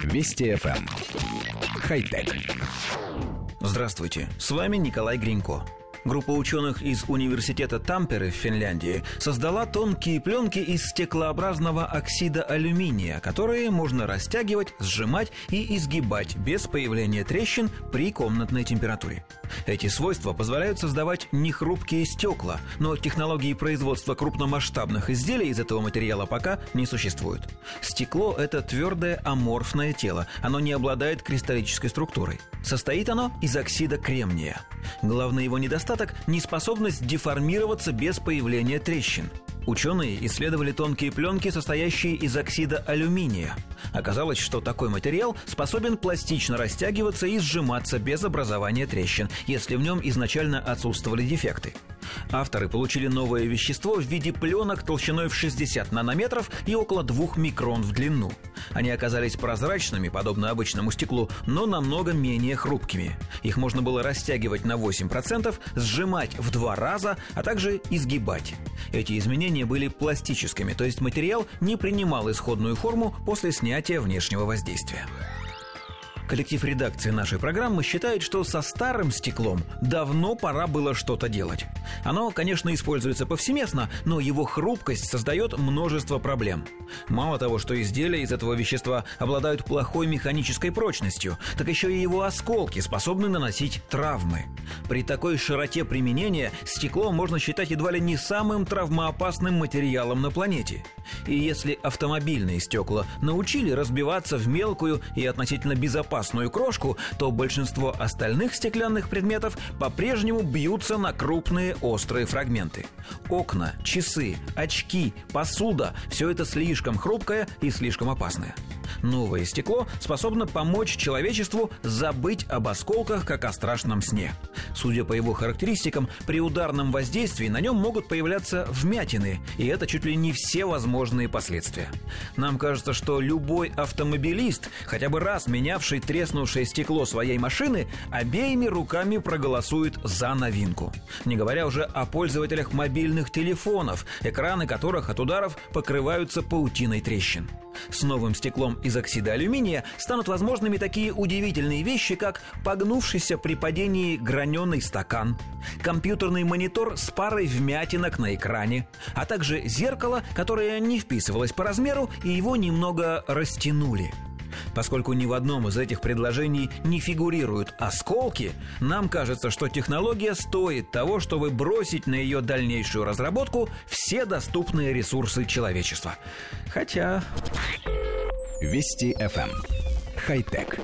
Вести FM. Эм. Хай-тек. Здравствуйте, с вами Николай Гринько. Группа ученых из университета Тампере в Финляндии создала тонкие пленки из стеклообразного оксида алюминия, которые можно растягивать, сжимать и изгибать без появления трещин при комнатной температуре. Эти свойства позволяют создавать нехрупкие стекла, но технологии производства крупномасштабных изделий из этого материала пока не существует. Стекло – это твердое аморфное тело, оно не обладает кристаллической структурой. Состоит оно из оксида кремния. Главный его недостаток – неспособность деформироваться без появления трещин. Ученые исследовали тонкие пленки, состоящие из оксида алюминия. Оказалось, что такой материал способен пластично растягиваться и сжиматься без образования трещин, если в нем изначально отсутствовали дефекты. Авторы получили новое вещество в виде пленок толщиной в 60 нанометров и около 2 микрон в длину. Они оказались прозрачными, подобно обычному стеклу, но намного менее хрупкими. Их можно было растягивать на 8%, сжимать в два раза, а также изгибать. Эти изменения были пластическими, то есть материал не принимал исходную форму после снятия внешнего воздействия. Коллектив редакции нашей программы считает, что со старым стеклом давно пора было что-то делать. Оно, конечно, используется повсеместно, но его хрупкость создает множество проблем. Мало того, что изделия из этого вещества обладают плохой механической прочностью, так еще и его осколки способны наносить травмы. При такой широте применения стекло можно считать едва ли не самым травмоопасным материалом на планете. И если автомобильные стекла научили разбиваться в мелкую и относительно безопасную красную крошку, то большинство остальных стеклянных предметов по-прежнему бьются на крупные острые фрагменты. Окна, часы, очки, посуда – все это слишком хрупкое и слишком опасное. Новое стекло способно помочь человечеству забыть об осколках, как о страшном сне. Судя по его характеристикам, при ударном воздействии на нем могут появляться вмятины, и это чуть ли не все возможные последствия. Нам кажется, что любой автомобилист, хотя бы раз менявший треснувшее стекло своей машины, обеими руками проголосует за новинку. Не говоря уже о пользователях мобильных телефонов, экраны которых от ударов покрываются паутиной трещин. С новым стеклом из оксида алюминия станут возможными такие удивительные вещи, как погнувшийся при падении граненый стакан, компьютерный монитор с парой вмятинок на экране, а также зеркало, которое не вписывалось по размеру и его немного растянули – Поскольку ни в одном из этих предложений не фигурируют осколки, нам кажется, что технология стоит того, чтобы бросить на ее дальнейшую разработку все доступные ресурсы человечества. Хотя... Вести FM. Эм. Хай-тек.